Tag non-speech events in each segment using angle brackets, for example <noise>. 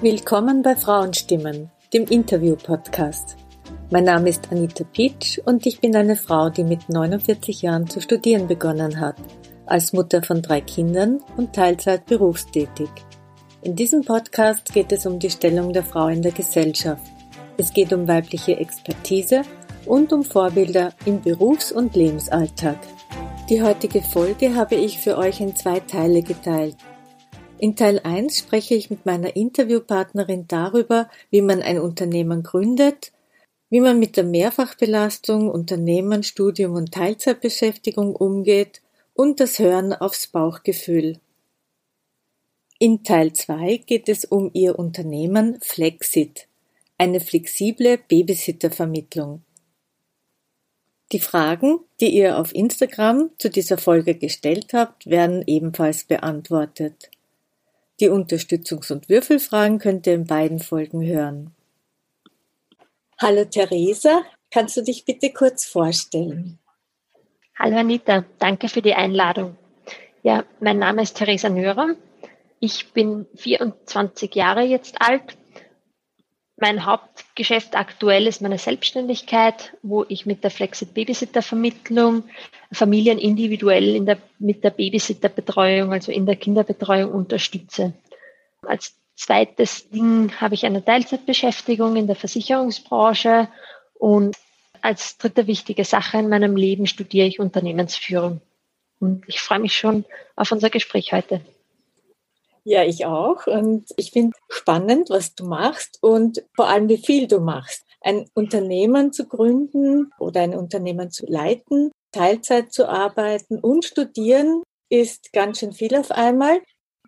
Willkommen bei Frauenstimmen, dem Interview-Podcast. Mein Name ist Anita Pitsch und ich bin eine Frau, die mit 49 Jahren zu studieren begonnen hat, als Mutter von drei Kindern und Teilzeit berufstätig. In diesem Podcast geht es um die Stellung der Frau in der Gesellschaft. Es geht um weibliche Expertise und um Vorbilder im Berufs- und Lebensalltag. Die heutige Folge habe ich für euch in zwei Teile geteilt. In Teil 1 spreche ich mit meiner Interviewpartnerin darüber, wie man ein Unternehmen gründet, wie man mit der Mehrfachbelastung, Unternehmen, Studium und Teilzeitbeschäftigung umgeht und das Hören aufs Bauchgefühl. In Teil 2 geht es um ihr Unternehmen Flexit, eine flexible Babysittervermittlung. Die Fragen, die ihr auf Instagram zu dieser Folge gestellt habt, werden ebenfalls beantwortet. Die Unterstützungs- und Würfelfragen könnt ihr in beiden Folgen hören. Hallo Theresa, kannst du dich bitte kurz vorstellen? Hallo Anita, danke für die Einladung. Ja, mein Name ist Theresa Nörer. Ich bin 24 Jahre jetzt alt. Mein Hauptgeschäft aktuell ist meine Selbstständigkeit, wo ich mit der Flexit Babysitter Vermittlung Familien individuell in der, mit der Babysitterbetreuung, also in der Kinderbetreuung unterstütze. Als zweites Ding habe ich eine Teilzeitbeschäftigung in der Versicherungsbranche und als dritte wichtige Sache in meinem Leben studiere ich Unternehmensführung. Und ich freue mich schon auf unser Gespräch heute. Ja, ich auch. Und ich finde spannend, was du machst und vor allem, wie viel du machst. Ein Unternehmen zu gründen oder ein Unternehmen zu leiten, Teilzeit zu arbeiten und studieren ist ganz schön viel auf einmal.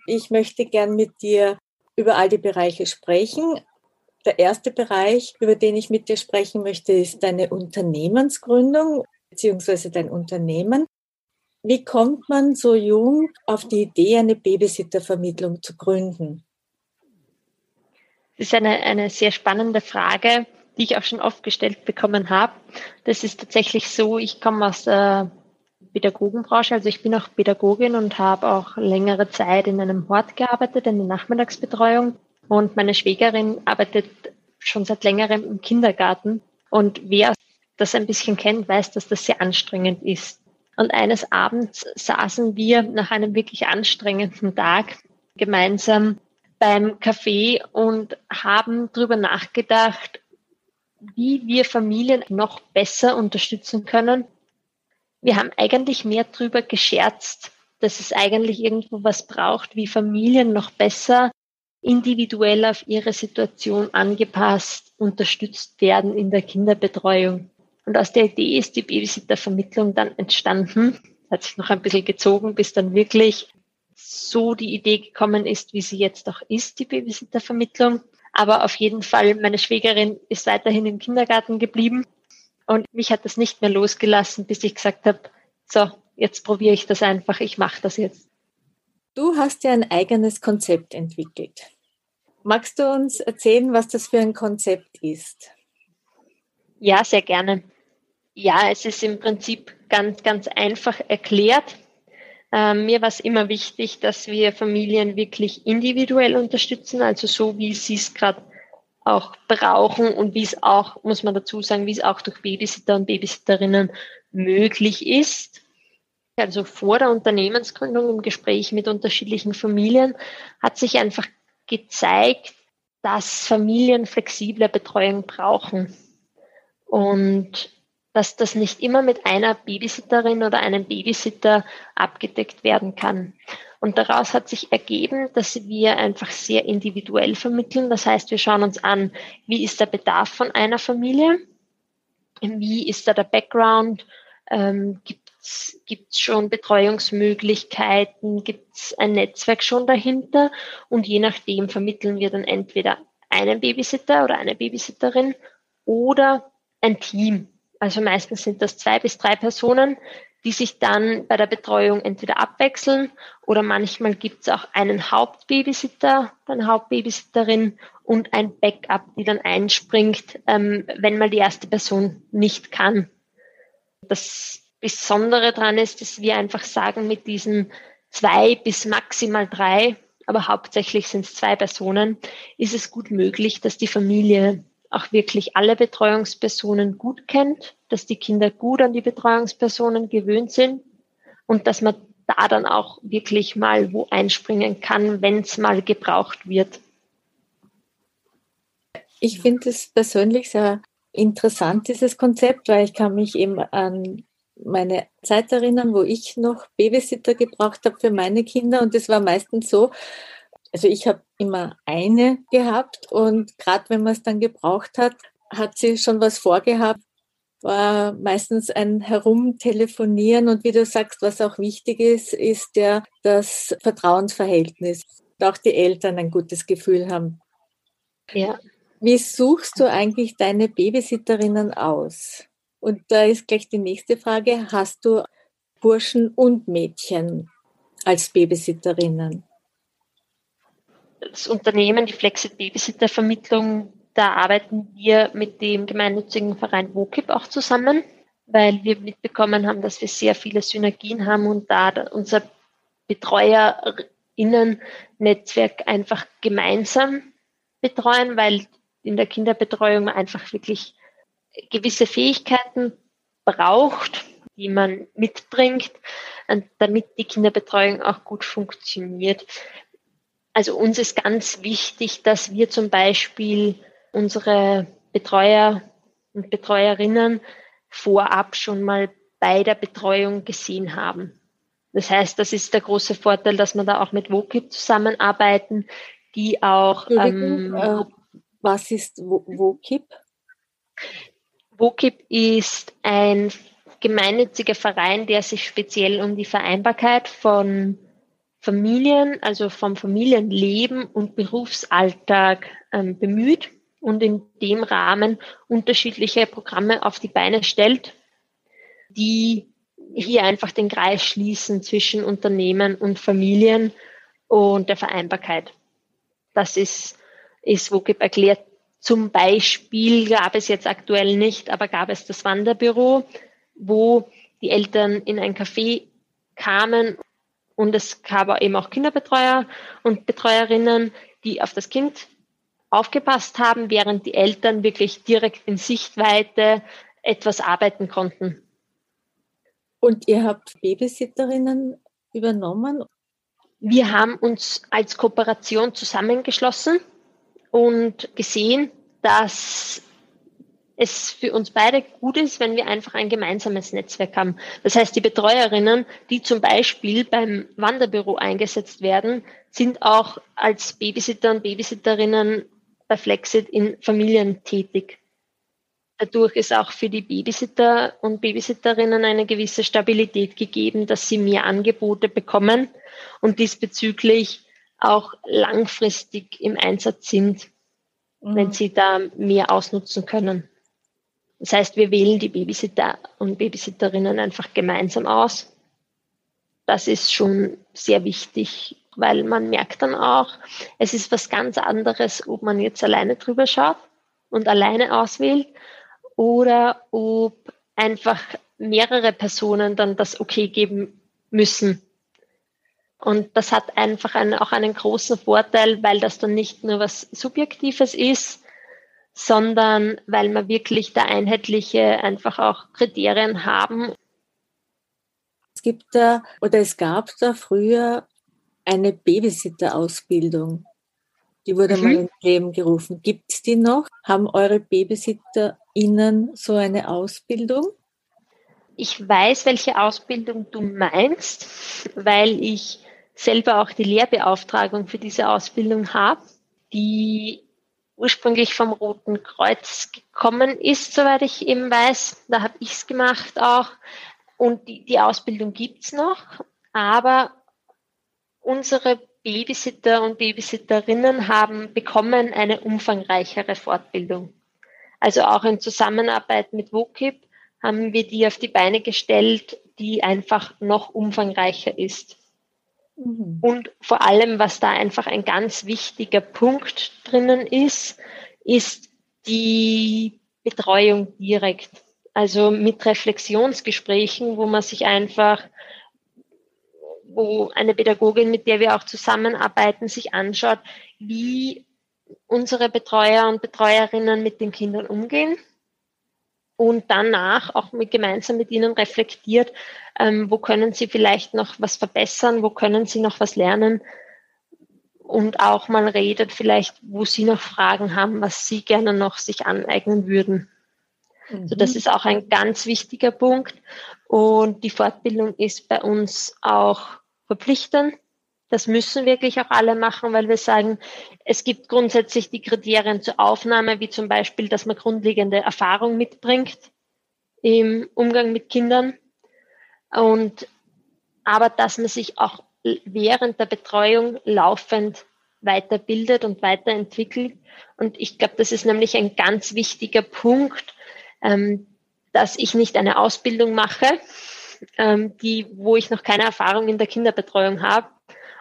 Ich möchte gern mit dir über all die Bereiche sprechen. Der erste Bereich, über den ich mit dir sprechen möchte, ist deine Unternehmensgründung beziehungsweise dein Unternehmen. Wie kommt man so jung auf die Idee, eine Babysittervermittlung zu gründen? Das ist eine, eine sehr spannende Frage, die ich auch schon oft gestellt bekommen habe. Das ist tatsächlich so, ich komme aus der Pädagogenbranche, also ich bin auch Pädagogin und habe auch längere Zeit in einem Hort gearbeitet, in der Nachmittagsbetreuung. Und meine Schwägerin arbeitet schon seit längerem im Kindergarten. Und wer das ein bisschen kennt, weiß, dass das sehr anstrengend ist. Und eines Abends saßen wir nach einem wirklich anstrengenden Tag gemeinsam beim Café und haben darüber nachgedacht, wie wir Familien noch besser unterstützen können. Wir haben eigentlich mehr darüber gescherzt, dass es eigentlich irgendwo was braucht, wie Familien noch besser individuell auf ihre Situation angepasst unterstützt werden in der Kinderbetreuung. Und aus der Idee ist die Babysittervermittlung dann entstanden. Hat sich noch ein bisschen gezogen, bis dann wirklich so die Idee gekommen ist, wie sie jetzt auch ist, die Babysittervermittlung. Aber auf jeden Fall, meine Schwägerin ist weiterhin im Kindergarten geblieben und mich hat das nicht mehr losgelassen, bis ich gesagt habe, so, jetzt probiere ich das einfach, ich mache das jetzt. Du hast ja ein eigenes Konzept entwickelt. Magst du uns erzählen, was das für ein Konzept ist? Ja, sehr gerne. Ja, es ist im Prinzip ganz, ganz einfach erklärt. Ähm, mir war es immer wichtig, dass wir Familien wirklich individuell unterstützen, also so, wie sie es gerade auch brauchen und wie es auch, muss man dazu sagen, wie es auch durch Babysitter und Babysitterinnen möglich ist. Also vor der Unternehmensgründung im Gespräch mit unterschiedlichen Familien hat sich einfach gezeigt, dass Familien flexible Betreuung brauchen und dass das nicht immer mit einer Babysitterin oder einem Babysitter abgedeckt werden kann. Und daraus hat sich ergeben, dass wir einfach sehr individuell vermitteln. Das heißt, wir schauen uns an, wie ist der Bedarf von einer Familie? Wie ist da der Background? Ähm, Gibt es schon Betreuungsmöglichkeiten? Gibt es ein Netzwerk schon dahinter? Und je nachdem vermitteln wir dann entweder einen Babysitter oder eine Babysitterin oder ein Team. Also meistens sind das zwei bis drei Personen, die sich dann bei der Betreuung entweder abwechseln oder manchmal gibt es auch einen Hauptbabysitter, eine Hauptbabysitterin und ein Backup, die dann einspringt, ähm, wenn mal die erste Person nicht kann. Das Besondere daran ist, dass wir einfach sagen, mit diesen zwei bis maximal drei, aber hauptsächlich sind es zwei Personen, ist es gut möglich, dass die Familie auch wirklich alle Betreuungspersonen gut kennt, dass die Kinder gut an die Betreuungspersonen gewöhnt sind und dass man da dann auch wirklich mal wo einspringen kann, wenn es mal gebraucht wird. Ich finde es persönlich sehr interessant, dieses Konzept, weil ich kann mich eben an meine Zeit erinnern, wo ich noch Babysitter gebraucht habe für meine Kinder und es war meistens so, also ich habe immer eine gehabt und gerade wenn man es dann gebraucht hat, hat sie schon was vorgehabt, war meistens ein Herumtelefonieren und wie du sagst, was auch wichtig ist, ist ja das Vertrauensverhältnis. Auch die Eltern ein gutes Gefühl haben. Ja. Wie suchst du eigentlich deine Babysitterinnen aus? Und da ist gleich die nächste Frage. Hast du Burschen und Mädchen als Babysitterinnen? Das Unternehmen, die Flexit Babysitter Vermittlung, da arbeiten wir mit dem gemeinnützigen Verein WOKIP auch zusammen, weil wir mitbekommen haben, dass wir sehr viele Synergien haben und da unser Betreuerinnen-Netzwerk einfach gemeinsam betreuen, weil in der Kinderbetreuung einfach wirklich gewisse Fähigkeiten braucht, die man mitbringt, damit die Kinderbetreuung auch gut funktioniert. Also uns ist ganz wichtig, dass wir zum Beispiel unsere Betreuer und Betreuerinnen vorab schon mal bei der Betreuung gesehen haben. Das heißt, das ist der große Vorteil, dass wir da auch mit WOKIP zusammenarbeiten, die auch ähm, äh, was ist WOKIP? WOKIP ist ein gemeinnütziger Verein, der sich speziell um die Vereinbarkeit von Familien, also vom Familienleben und Berufsalltag ähm, bemüht und in dem Rahmen unterschiedliche Programme auf die Beine stellt, die hier einfach den Kreis schließen zwischen Unternehmen und Familien und der Vereinbarkeit. Das ist ist WOKIP erklärt. Zum Beispiel gab es jetzt aktuell nicht, aber gab es das Wanderbüro, wo die Eltern in ein Café kamen und es gab eben auch Kinderbetreuer und Betreuerinnen, die auf das Kind aufgepasst haben, während die Eltern wirklich direkt in Sichtweite etwas arbeiten konnten. Und ihr habt Babysitterinnen übernommen? Wir haben uns als Kooperation zusammengeschlossen und gesehen, dass es für uns beide gut ist, wenn wir einfach ein gemeinsames Netzwerk haben. Das heißt, die Betreuerinnen, die zum Beispiel beim Wanderbüro eingesetzt werden, sind auch als Babysitter und Babysitterinnen bei Flexit in Familien tätig. Dadurch ist auch für die Babysitter und Babysitterinnen eine gewisse Stabilität gegeben, dass sie mehr Angebote bekommen und diesbezüglich auch langfristig im Einsatz sind, mhm. wenn sie da mehr ausnutzen können. Das heißt, wir wählen die Babysitter und Babysitterinnen einfach gemeinsam aus. Das ist schon sehr wichtig, weil man merkt dann auch, es ist was ganz anderes, ob man jetzt alleine drüber schaut und alleine auswählt oder ob einfach mehrere Personen dann das Okay geben müssen und das hat einfach einen, auch einen großen Vorteil, weil das dann nicht nur was Subjektives ist, sondern weil wir wirklich da einheitliche einfach auch Kriterien haben. Es gibt da oder es gab da früher eine Babysitter-Ausbildung. Die wurde mhm. mal ins Leben gerufen. Gibt es die noch? Haben eure BabysitterInnen so eine Ausbildung? Ich weiß, welche Ausbildung du meinst, weil ich selber auch die Lehrbeauftragung für diese Ausbildung habe, die ursprünglich vom Roten Kreuz gekommen ist, soweit ich eben weiß. Da habe ich es gemacht auch. Und die, die Ausbildung gibt's noch, aber unsere Babysitter und Babysitterinnen haben bekommen eine umfangreichere Fortbildung. Also auch in Zusammenarbeit mit WOKIP haben wir die auf die Beine gestellt, die einfach noch umfangreicher ist. Mhm. Und vor allem, was da einfach ein ganz wichtiger Punkt drinnen ist, ist die Betreuung direkt. Also mit Reflexionsgesprächen, wo man sich einfach wo eine Pädagogin, mit der wir auch zusammenarbeiten, sich anschaut, wie unsere Betreuer und Betreuerinnen mit den Kindern umgehen und danach auch mit, gemeinsam mit ihnen reflektiert, ähm, wo können sie vielleicht noch was verbessern, wo können sie noch was lernen und auch mal redet vielleicht, wo sie noch Fragen haben, was sie gerne noch sich aneignen würden. Mhm. So, das ist auch ein ganz wichtiger Punkt. Und die Fortbildung ist bei uns auch verpflichtend. Das müssen wirklich auch alle machen, weil wir sagen, es gibt grundsätzlich die Kriterien zur Aufnahme, wie zum Beispiel, dass man grundlegende Erfahrung mitbringt im Umgang mit Kindern. Und aber dass man sich auch während der Betreuung laufend weiterbildet und weiterentwickelt. Und ich glaube, das ist nämlich ein ganz wichtiger Punkt, ähm, dass ich nicht eine Ausbildung mache, ähm, die, wo ich noch keine Erfahrung in der Kinderbetreuung habe.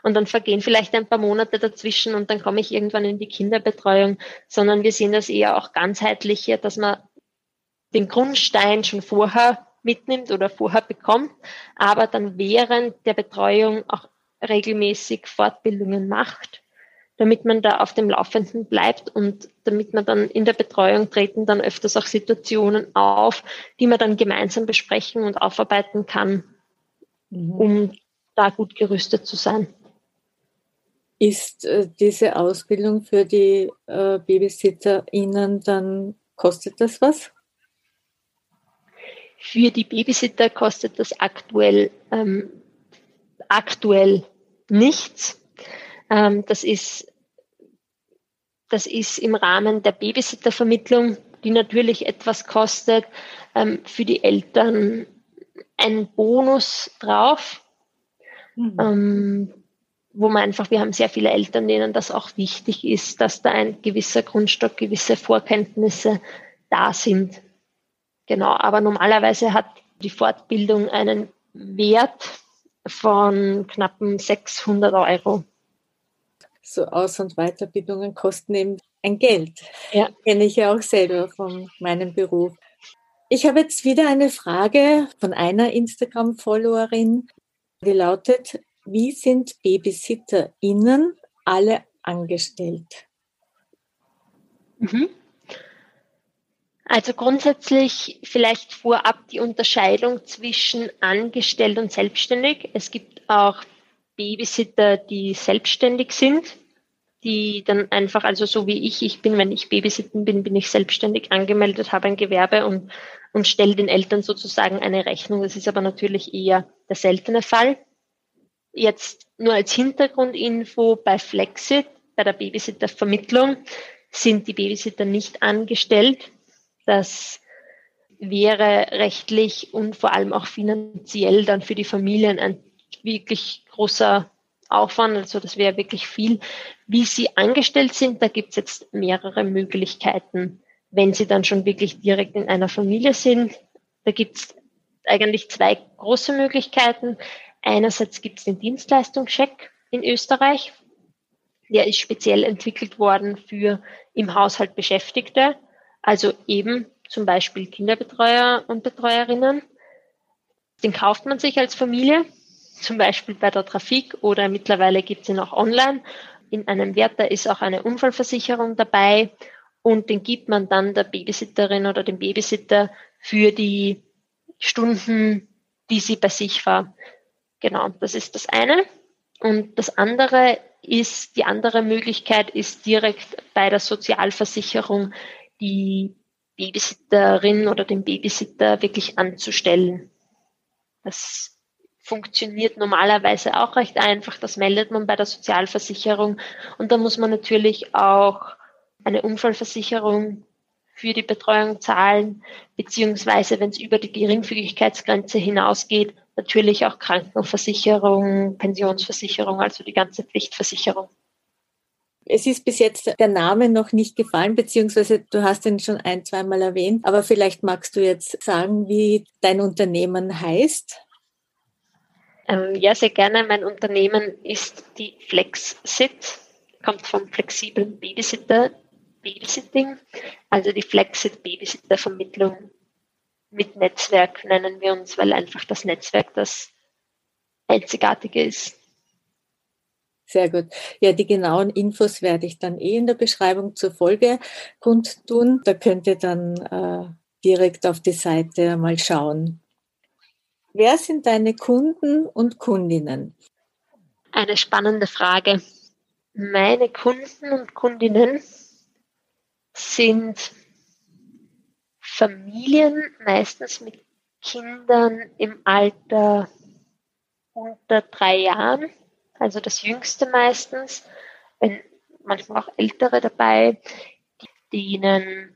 Und dann vergehen vielleicht ein paar Monate dazwischen und dann komme ich irgendwann in die Kinderbetreuung, sondern wir sehen das eher auch ganzheitlicher, dass man den Grundstein schon vorher mitnimmt oder vorher bekommt, aber dann während der Betreuung auch regelmäßig Fortbildungen macht damit man da auf dem Laufenden bleibt und damit man dann in der Betreuung treten dann öfters auch Situationen auf, die man dann gemeinsam besprechen und aufarbeiten kann, mhm. um da gut gerüstet zu sein. Ist äh, diese Ausbildung für die äh, BabysitterInnen dann, kostet das was? Für die Babysitter kostet das aktuell, ähm, aktuell nichts. Ähm, das ist das ist im Rahmen der Babysittervermittlung, die natürlich etwas kostet, ähm, für die Eltern ein Bonus drauf, mhm. Wo man einfach, wir haben sehr viele Eltern, denen das auch wichtig ist, dass da ein gewisser Grundstock, gewisse Vorkenntnisse da sind. Genau, aber normalerweise hat die Fortbildung einen Wert von knappen 600 Euro so Aus- und Weiterbildungen kosten eben ein Geld. Ja. Kenne ich ja auch selber von meinem Beruf. Ich habe jetzt wieder eine Frage von einer Instagram-Followerin, die lautet, wie sind BabysitterInnen alle angestellt? Mhm. Also grundsätzlich vielleicht vorab die Unterscheidung zwischen angestellt und selbstständig. Es gibt auch Babysitter, die selbstständig sind, die dann einfach, also so wie ich, ich bin, wenn ich Babysitten bin, bin ich selbstständig angemeldet, habe ein Gewerbe und, und stelle den Eltern sozusagen eine Rechnung. Das ist aber natürlich eher der seltene Fall. Jetzt nur als Hintergrundinfo bei Flexit, bei der Babysittervermittlung, sind die Babysitter nicht angestellt. Das wäre rechtlich und vor allem auch finanziell dann für die Familien ein wirklich großer Aufwand, also das wäre wirklich viel. Wie sie angestellt sind, da gibt es jetzt mehrere Möglichkeiten. Wenn sie dann schon wirklich direkt in einer Familie sind, da gibt es eigentlich zwei große Möglichkeiten. Einerseits gibt es den Dienstleistungscheck in Österreich. Der ist speziell entwickelt worden für im Haushalt Beschäftigte, also eben zum Beispiel Kinderbetreuer und Betreuerinnen. Den kauft man sich als Familie zum Beispiel bei der Trafik oder mittlerweile gibt es ihn auch online. In einem Wert, da ist auch eine Unfallversicherung dabei und den gibt man dann der Babysitterin oder dem Babysitter für die Stunden, die sie bei sich war. Genau, das ist das eine. Und das andere ist, die andere Möglichkeit ist direkt bei der Sozialversicherung die Babysitterin oder den Babysitter wirklich anzustellen. Das funktioniert normalerweise auch recht einfach. Das meldet man bei der Sozialversicherung. Und da muss man natürlich auch eine Unfallversicherung für die Betreuung zahlen, beziehungsweise wenn es über die Geringfügigkeitsgrenze hinausgeht, natürlich auch Krankenversicherung, Pensionsversicherung, also die ganze Pflichtversicherung. Es ist bis jetzt der Name noch nicht gefallen, beziehungsweise du hast ihn schon ein, zweimal erwähnt, aber vielleicht magst du jetzt sagen, wie dein Unternehmen heißt. Ähm, ja, sehr gerne. Mein Unternehmen ist die FlexSit, kommt vom flexiblen Babysitter, Babysitting, also die FlexSit Babysitter Vermittlung mit Netzwerk nennen wir uns, weil einfach das Netzwerk das einzigartige ist. Sehr gut. Ja, die genauen Infos werde ich dann eh in der Beschreibung zur Folge kundtun. Da könnt ihr dann äh, direkt auf die Seite mal schauen. Wer sind deine Kunden und Kundinnen? Eine spannende Frage. Meine Kunden und Kundinnen sind Familien, meistens mit Kindern im Alter unter drei Jahren, also das jüngste meistens, wenn manchmal auch ältere dabei, denen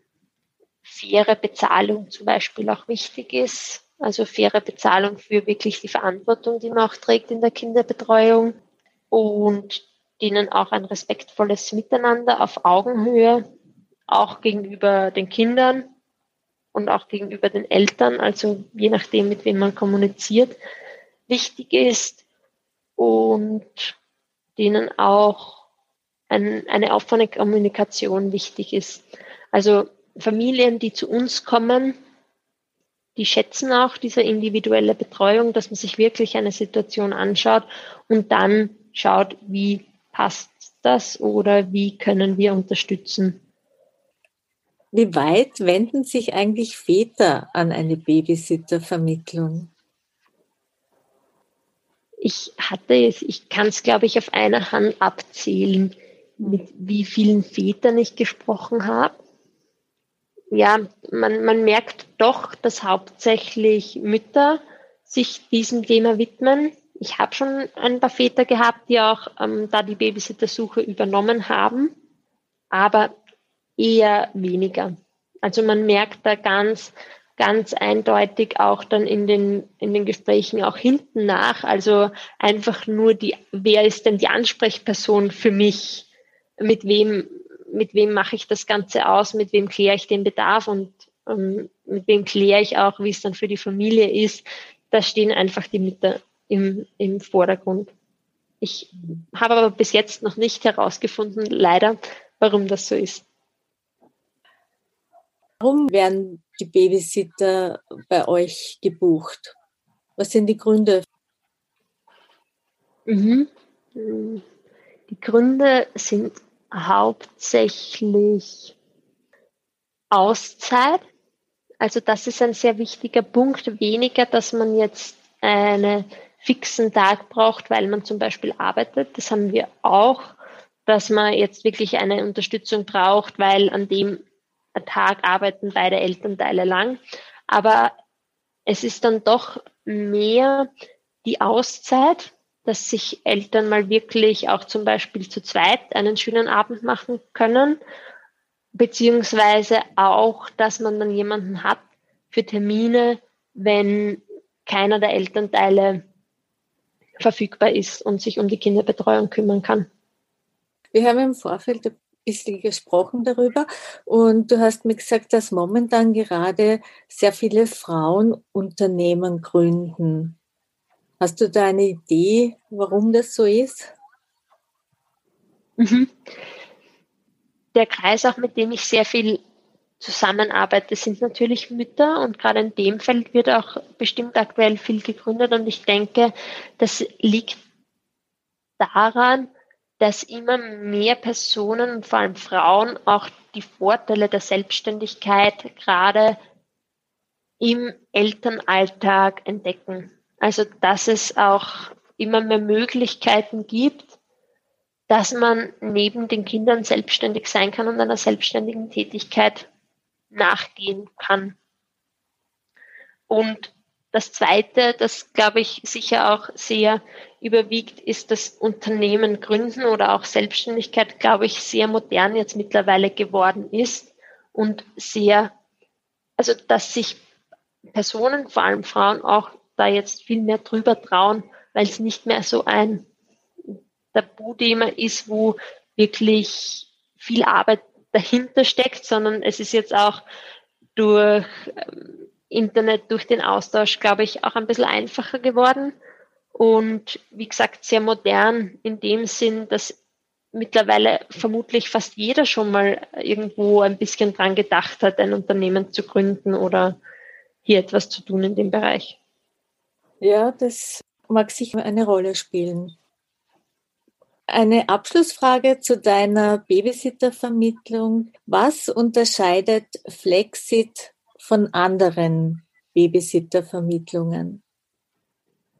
faire Bezahlung zum Beispiel auch wichtig ist. Also faire Bezahlung für wirklich die Verantwortung, die man auch trägt in der Kinderbetreuung und denen auch ein respektvolles Miteinander auf Augenhöhe, auch gegenüber den Kindern und auch gegenüber den Eltern, also je nachdem, mit wem man kommuniziert, wichtig ist und denen auch ein, eine offene Kommunikation wichtig ist. Also Familien, die zu uns kommen, die schätzen auch diese individuelle Betreuung, dass man sich wirklich eine Situation anschaut und dann schaut, wie passt das oder wie können wir unterstützen. Wie weit wenden sich eigentlich Väter an eine Babysittervermittlung? Ich hatte es, ich kann es, glaube ich, auf einer Hand abzählen, mit wie vielen Vätern ich gesprochen habe ja, man, man merkt doch, dass hauptsächlich Mütter sich diesem Thema widmen. Ich habe schon ein paar Väter gehabt, die auch ähm, da die Babysittersuche übernommen haben, aber eher weniger. Also man merkt da ganz, ganz eindeutig auch dann in den, in den Gesprächen auch hinten nach. Also einfach nur die, wer ist denn die Ansprechperson für mich? Mit wem mit wem mache ich das Ganze aus, mit wem kläre ich den Bedarf und ähm, mit wem kläre ich auch, wie es dann für die Familie ist. Da stehen einfach die Mütter im, im Vordergrund. Ich habe aber bis jetzt noch nicht herausgefunden, leider, warum das so ist. Warum werden die Babysitter bei euch gebucht? Was sind die Gründe? Mhm. Die Gründe sind hauptsächlich Auszeit. Also das ist ein sehr wichtiger Punkt. Weniger, dass man jetzt einen fixen Tag braucht, weil man zum Beispiel arbeitet. Das haben wir auch, dass man jetzt wirklich eine Unterstützung braucht, weil an dem Tag arbeiten beide Elternteile lang. Aber es ist dann doch mehr die Auszeit, dass sich Eltern mal wirklich auch zum Beispiel zu zweit einen schönen Abend machen können, beziehungsweise auch, dass man dann jemanden hat für Termine, wenn keiner der Elternteile verfügbar ist und sich um die Kinderbetreuung kümmern kann. Wir haben im Vorfeld ein bisschen gesprochen darüber und du hast mir gesagt, dass momentan gerade sehr viele Frauen Unternehmen gründen. Hast du da eine Idee, warum das so ist? Mhm. Der Kreis, auch mit dem ich sehr viel zusammenarbeite, sind natürlich Mütter und gerade in dem Feld wird auch bestimmt aktuell viel gegründet und ich denke, das liegt daran, dass immer mehr Personen vor allem Frauen auch die Vorteile der Selbstständigkeit gerade im Elternalltag entdecken. Also, dass es auch immer mehr Möglichkeiten gibt, dass man neben den Kindern selbstständig sein kann und einer selbstständigen Tätigkeit nachgehen kann. Und das Zweite, das glaube ich sicher auch sehr überwiegt, ist das Unternehmen gründen oder auch Selbstständigkeit, glaube ich, sehr modern jetzt mittlerweile geworden ist und sehr, also dass sich Personen, vor allem Frauen, auch da jetzt viel mehr drüber trauen, weil es nicht mehr so ein Tabuthema ist, wo wirklich viel Arbeit dahinter steckt, sondern es ist jetzt auch durch ähm, Internet, durch den Austausch, glaube ich, auch ein bisschen einfacher geworden. Und wie gesagt, sehr modern in dem Sinn, dass mittlerweile vermutlich fast jeder schon mal irgendwo ein bisschen dran gedacht hat, ein Unternehmen zu gründen oder hier etwas zu tun in dem Bereich. Ja, das mag sicher eine Rolle spielen. Eine Abschlussfrage zu deiner Babysittervermittlung. Was unterscheidet Flexit von anderen Babysittervermittlungen?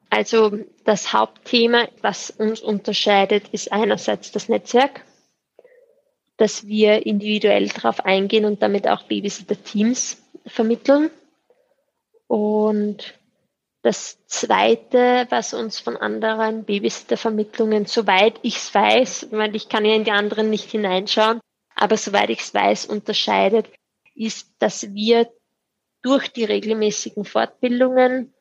Also das Hauptthema, was uns unterscheidet, ist einerseits das Netzwerk, dass wir individuell darauf eingehen und damit auch Babysitter-Teams vermitteln. Und das Zweite, was uns von anderen Babysittervermittlungen, soweit ich es weiß, weil ich kann ja in die anderen nicht hineinschauen, aber soweit ich es weiß, unterscheidet, ist, dass wir durch die regelmäßigen Fortbildungen,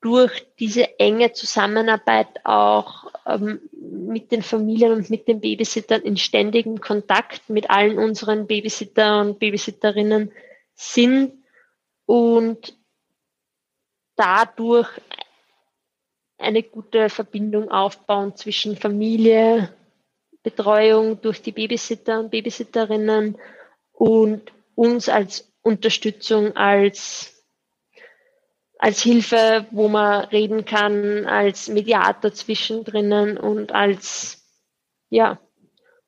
durch diese enge Zusammenarbeit auch ähm, mit den Familien und mit den Babysittern in ständigem Kontakt mit allen unseren Babysitter und Babysitterinnen sind und dadurch eine gute Verbindung aufbauen zwischen Familie, Betreuung durch die Babysitter und Babysitterinnen und uns als Unterstützung, als, als Hilfe, wo man reden kann, als Mediator zwischendrin und als ja,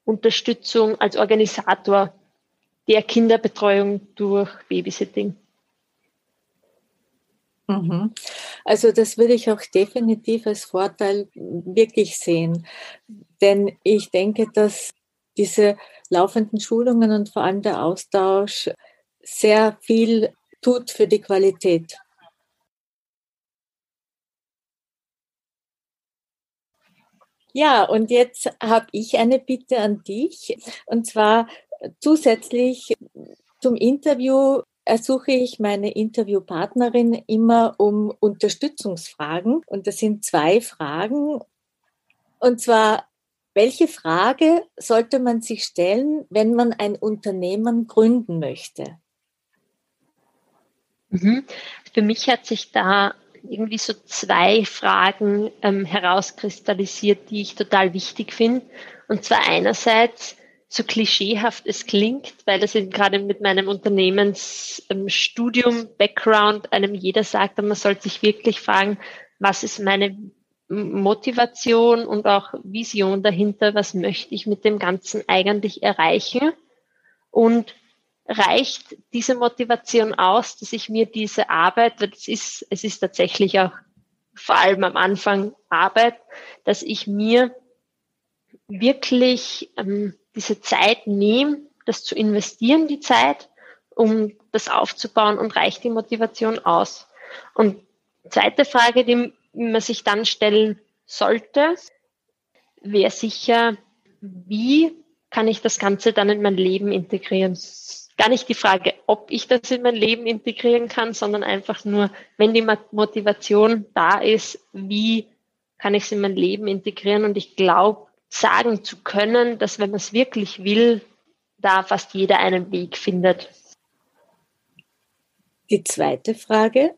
Unterstützung, als Organisator der Kinderbetreuung durch Babysitting. Mhm. Also das würde ich auch definitiv als Vorteil wirklich sehen. Denn ich denke, dass diese laufenden Schulungen und vor allem der Austausch sehr viel tut für die Qualität. Ja, und jetzt habe ich eine Bitte an dich. Und zwar zusätzlich zum Interview ersuche ich meine Interviewpartnerin immer um Unterstützungsfragen. Und das sind zwei Fragen. Und zwar, welche Frage sollte man sich stellen, wenn man ein Unternehmen gründen möchte? Mhm. Für mich hat sich da irgendwie so zwei Fragen ähm, herauskristallisiert, die ich total wichtig finde. Und zwar einerseits, so klischeehaft es klingt, weil das eben gerade mit meinem Unternehmensstudium, Background einem jeder sagt, man sollte sich wirklich fragen, was ist meine Motivation und auch Vision dahinter, was möchte ich mit dem Ganzen eigentlich erreichen und reicht diese Motivation aus, dass ich mir diese Arbeit, weil es ist, es ist tatsächlich auch vor allem am Anfang Arbeit, dass ich mir wirklich ähm, diese Zeit nehme, das zu investieren, die Zeit, um das aufzubauen und reicht die Motivation aus? Und zweite Frage, die man sich dann stellen sollte, wäre sicher, wie kann ich das Ganze dann in mein Leben integrieren? Gar nicht die Frage, ob ich das in mein Leben integrieren kann, sondern einfach nur, wenn die Motivation da ist, wie kann ich es in mein Leben integrieren? Und ich glaube, sagen zu können, dass wenn man es wirklich will, da fast jeder einen Weg findet. Die zweite Frage,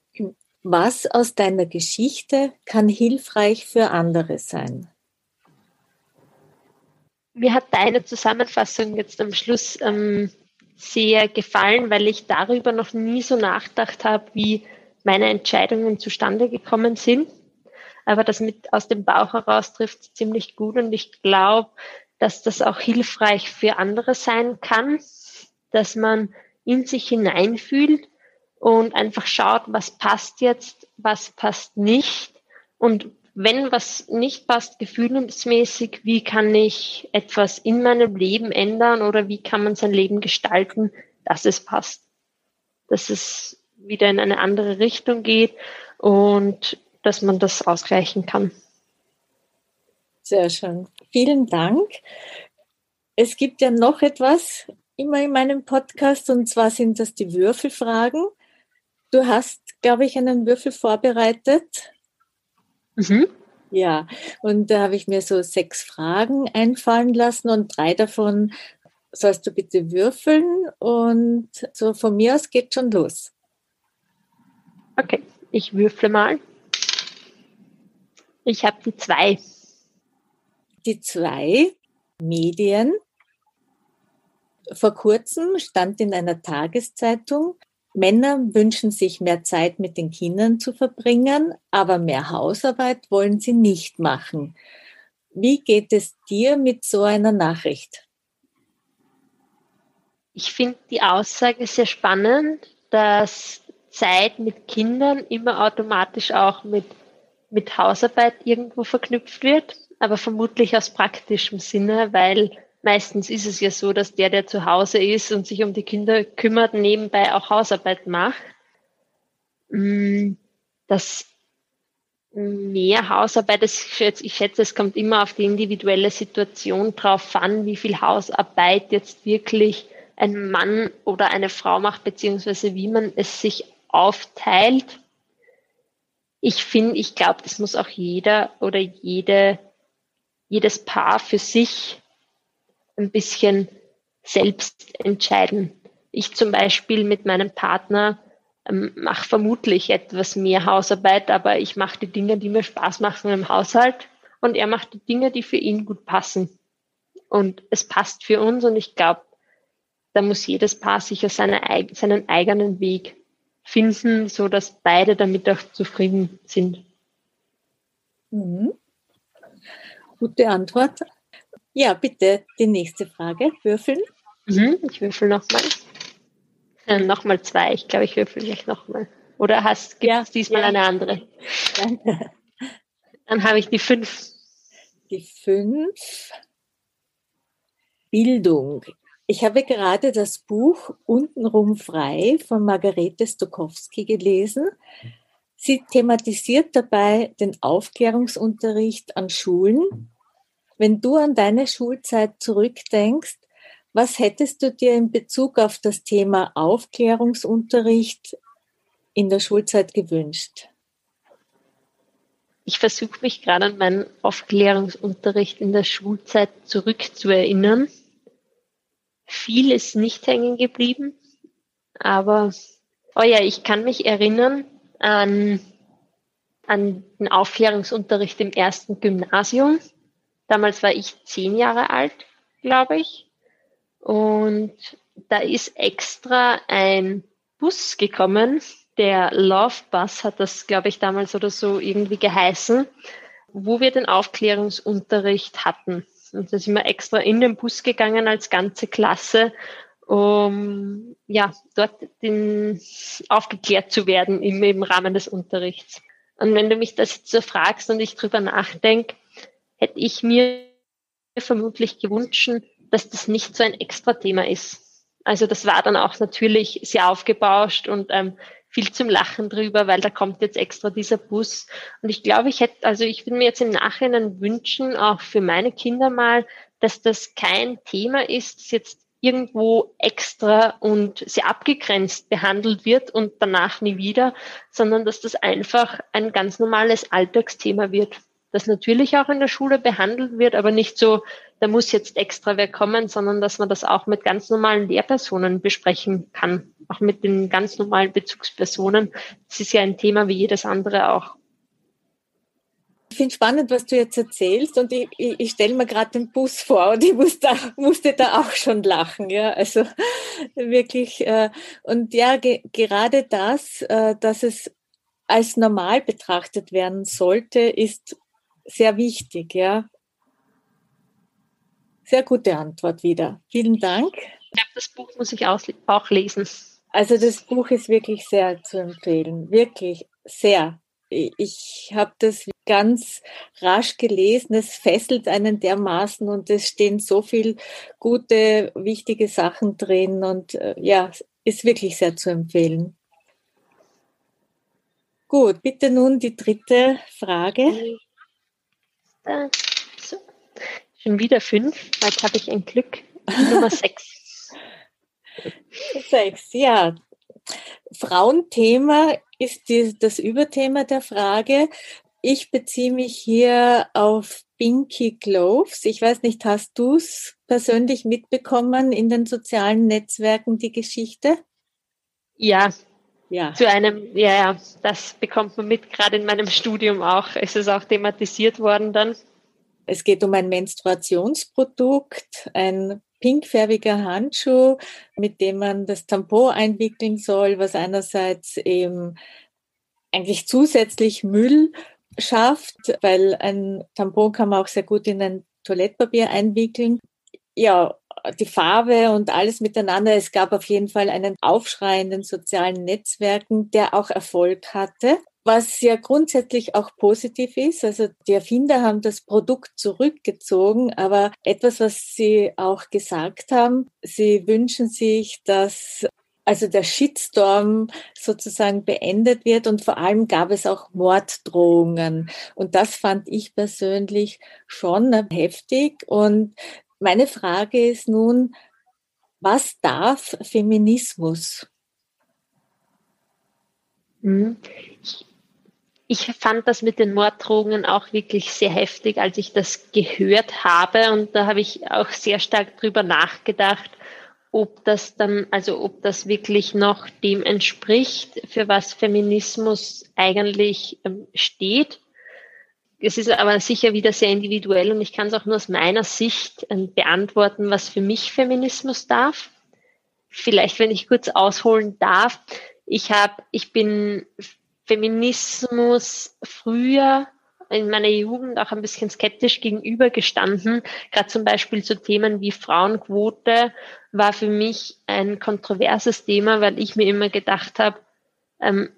was aus deiner Geschichte kann hilfreich für andere sein? Mir hat deine Zusammenfassung jetzt am Schluss ähm, sehr gefallen, weil ich darüber noch nie so nachgedacht habe, wie meine Entscheidungen zustande gekommen sind. Aber das mit aus dem Bauch heraus trifft ziemlich gut und ich glaube, dass das auch hilfreich für andere sein kann, dass man in sich hineinfühlt und einfach schaut, was passt jetzt, was passt nicht und wenn was nicht passt, gefühlsmäßig, wie kann ich etwas in meinem Leben ändern oder wie kann man sein Leben gestalten, dass es passt, dass es wieder in eine andere Richtung geht und dass man das ausgleichen kann. Sehr schön. Vielen Dank. Es gibt ja noch etwas immer in meinem Podcast und zwar sind das die Würfelfragen. Du hast, glaube ich, einen Würfel vorbereitet. Mhm. Ja, und da habe ich mir so sechs Fragen einfallen lassen und drei davon sollst du bitte würfeln und so von mir aus geht schon los. Okay, ich würfle mal. Ich habe die zwei. Die zwei Medien. Vor kurzem stand in einer Tageszeitung, Männer wünschen sich mehr Zeit mit den Kindern zu verbringen, aber mehr Hausarbeit wollen sie nicht machen. Wie geht es dir mit so einer Nachricht? Ich finde die Aussage sehr spannend, dass Zeit mit Kindern immer automatisch auch mit, mit Hausarbeit irgendwo verknüpft wird, aber vermutlich aus praktischem Sinne, weil meistens ist es ja so, dass der, der zu Hause ist und sich um die Kinder kümmert, nebenbei auch Hausarbeit macht. Mm, das mehr Hausarbeit, ich schätze, ich schätze, es kommt immer auf die individuelle Situation drauf an, wie viel Hausarbeit jetzt wirklich ein Mann oder eine Frau macht, beziehungsweise wie man es sich aufteilt. Ich finde, ich glaube, das muss auch jeder oder jede, jedes Paar für sich ein bisschen selbst entscheiden. Ich zum Beispiel mit meinem Partner ähm, mache vermutlich etwas mehr Hausarbeit, aber ich mache die Dinge, die mir Spaß machen im Haushalt und er macht die Dinge, die für ihn gut passen. Und es passt für uns und ich glaube, da muss jedes Paar sicher seine, seinen eigenen Weg finden, so dass beide damit auch zufrieden sind. Mhm. Gute Antwort. Ja, bitte die nächste Frage. Würfeln. Mhm, ich würfel nochmal. Äh, nochmal zwei. Ich glaube, ich würfel gleich nochmal. Oder hast gibt ja, diesmal ja. eine andere? Danke. <laughs> Dann habe ich die fünf. Die fünf. Bildung. Ich habe gerade das Buch Untenrum frei von Margarete Stokowski gelesen. Sie thematisiert dabei den Aufklärungsunterricht an Schulen. Wenn du an deine Schulzeit zurückdenkst, was hättest du dir in Bezug auf das Thema Aufklärungsunterricht in der Schulzeit gewünscht? Ich versuche mich gerade an meinen Aufklärungsunterricht in der Schulzeit zurückzuerinnern viel ist nicht hängen geblieben, aber oh ja, ich kann mich erinnern an, an den Aufklärungsunterricht im ersten Gymnasium. Damals war ich zehn Jahre alt, glaube ich. Und da ist extra ein Bus gekommen, der Love Bus hat das, glaube ich, damals oder so irgendwie geheißen, wo wir den Aufklärungsunterricht hatten. Und da sind wir extra in den Bus gegangen als ganze Klasse, um ja, dort den, aufgeklärt zu werden im, im Rahmen des Unterrichts. Und wenn du mich das jetzt so fragst und ich drüber nachdenke, hätte ich mir vermutlich gewünscht, dass das nicht so ein extra Thema ist. Also das war dann auch natürlich sehr aufgebauscht und ähm, viel zum Lachen drüber, weil da kommt jetzt extra dieser Bus. Und ich glaube, ich hätte, also ich würde mir jetzt im Nachhinein wünschen, auch für meine Kinder mal, dass das kein Thema ist, das jetzt irgendwo extra und sehr abgegrenzt behandelt wird und danach nie wieder, sondern dass das einfach ein ganz normales Alltagsthema wird das natürlich auch in der Schule behandelt wird, aber nicht so, da muss jetzt extra wer kommen, sondern dass man das auch mit ganz normalen Lehrpersonen besprechen kann, auch mit den ganz normalen Bezugspersonen. Das ist ja ein Thema wie jedes andere auch. Ich finde spannend, was du jetzt erzählst und ich, ich, ich stelle mir gerade den Bus vor und ich muss da, musste da auch schon lachen. Ja, also wirklich. Äh, und ja, ge gerade das, äh, dass es als normal betrachtet werden sollte, ist sehr wichtig, ja. Sehr gute Antwort wieder. Vielen Dank. Ich glaube, das Buch muss ich auch lesen. Also das Buch ist wirklich sehr zu empfehlen. Wirklich sehr. Ich habe das ganz rasch gelesen. Es fesselt einen dermaßen und es stehen so viele gute, wichtige Sachen drin und äh, ja, ist wirklich sehr zu empfehlen. Gut, bitte nun die dritte Frage. Äh, so. Schon wieder fünf. Jetzt habe ich ein Glück. Nummer <laughs> sechs. Sechs, ja. Frauenthema ist die, das Überthema der Frage. Ich beziehe mich hier auf Pinky Gloves. Ich weiß nicht, hast du es persönlich mitbekommen in den sozialen Netzwerken, die Geschichte? Ja, ja. Zu einem, ja, ja, das bekommt man mit, gerade in meinem Studium auch. Es ist auch thematisiert worden dann. Es geht um ein Menstruationsprodukt, ein pinkfärbiger Handschuh, mit dem man das Tampon einwickeln soll, was einerseits eben eigentlich zusätzlich Müll schafft, weil ein Tampon kann man auch sehr gut in ein Toilettpapier einwickeln. Ja, die Farbe und alles miteinander. Es gab auf jeden Fall einen Aufschrei in den sozialen Netzwerken, der auch Erfolg hatte was ja grundsätzlich auch positiv ist. Also die Erfinder haben das Produkt zurückgezogen, aber etwas, was sie auch gesagt haben, sie wünschen sich, dass also der Shitstorm sozusagen beendet wird und vor allem gab es auch Morddrohungen und das fand ich persönlich schon heftig und meine Frage ist nun, was darf Feminismus? Mhm. Ich fand das mit den Morddrohungen auch wirklich sehr heftig, als ich das gehört habe. Und da habe ich auch sehr stark drüber nachgedacht, ob das dann, also ob das wirklich noch dem entspricht, für was Feminismus eigentlich ähm, steht. Es ist aber sicher wieder sehr individuell und ich kann es auch nur aus meiner Sicht ähm, beantworten, was für mich Feminismus darf. Vielleicht, wenn ich kurz ausholen darf. Ich habe, ich bin Feminismus früher in meiner Jugend auch ein bisschen skeptisch gegenübergestanden. Gerade zum Beispiel zu Themen wie Frauenquote war für mich ein kontroverses Thema, weil ich mir immer gedacht habe, ähm,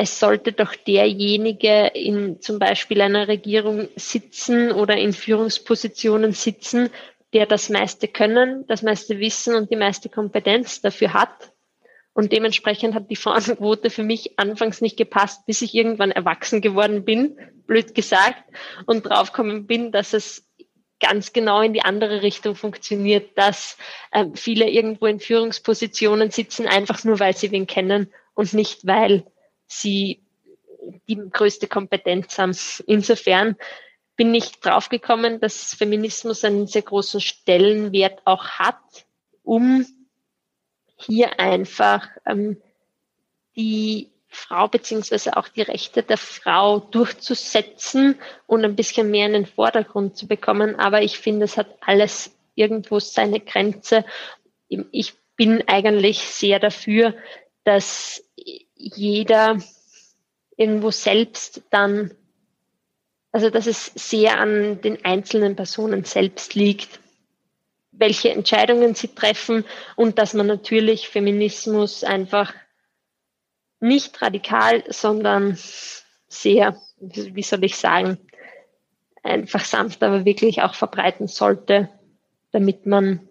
es sollte doch derjenige in zum Beispiel einer Regierung sitzen oder in Führungspositionen sitzen, der das meiste Können, das meiste Wissen und die meiste Kompetenz dafür hat. Und dementsprechend hat die Frauenquote für mich anfangs nicht gepasst, bis ich irgendwann erwachsen geworden bin, blöd gesagt, und draufgekommen bin, dass es ganz genau in die andere Richtung funktioniert, dass äh, viele irgendwo in Führungspositionen sitzen, einfach nur weil sie wen kennen und nicht weil sie die größte Kompetenz haben. Insofern bin ich draufgekommen, dass Feminismus einen sehr großen Stellenwert auch hat, um hier einfach ähm, die Frau beziehungsweise auch die Rechte der Frau durchzusetzen und ein bisschen mehr in den Vordergrund zu bekommen. Aber ich finde, es hat alles irgendwo seine Grenze. Ich bin eigentlich sehr dafür, dass jeder irgendwo selbst dann, also dass es sehr an den einzelnen Personen selbst liegt welche Entscheidungen sie treffen und dass man natürlich Feminismus einfach nicht radikal, sondern sehr, wie soll ich sagen, einfach sanft, aber wirklich auch verbreiten sollte, damit man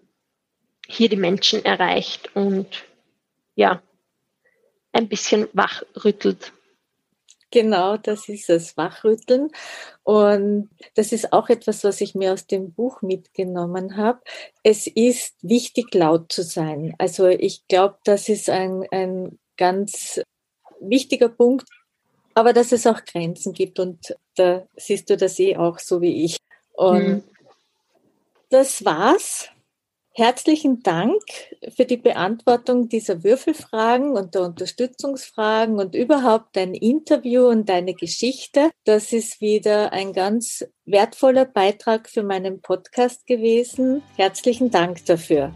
hier die Menschen erreicht und ja, ein bisschen wachrüttelt. Genau, das ist es, Wachrütteln. Und das ist auch etwas, was ich mir aus dem Buch mitgenommen habe. Es ist wichtig, laut zu sein. Also ich glaube, das ist ein, ein ganz wichtiger Punkt, aber dass es auch Grenzen gibt. Und da siehst du das eh auch so wie ich. Und mhm. das war's Herzlichen Dank für die Beantwortung dieser Würfelfragen und der Unterstützungsfragen und überhaupt dein Interview und deine Geschichte. Das ist wieder ein ganz wertvoller Beitrag für meinen Podcast gewesen. Herzlichen Dank dafür.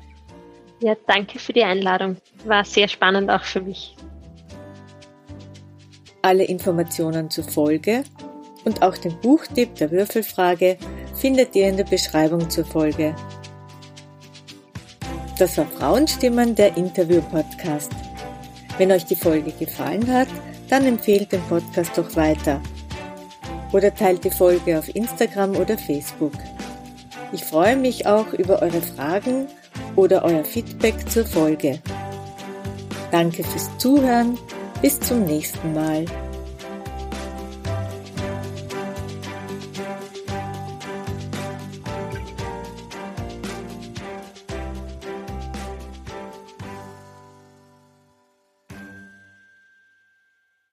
Ja, danke für die Einladung. War sehr spannend auch für mich. Alle Informationen zur Folge und auch den Buchtipp der Würfelfrage findet ihr in der Beschreibung zur Folge. Das war Frauenstimmen, der Interview-Podcast. Wenn euch die Folge gefallen hat, dann empfehlt den Podcast doch weiter. Oder teilt die Folge auf Instagram oder Facebook. Ich freue mich auch über eure Fragen oder euer Feedback zur Folge. Danke fürs Zuhören. Bis zum nächsten Mal.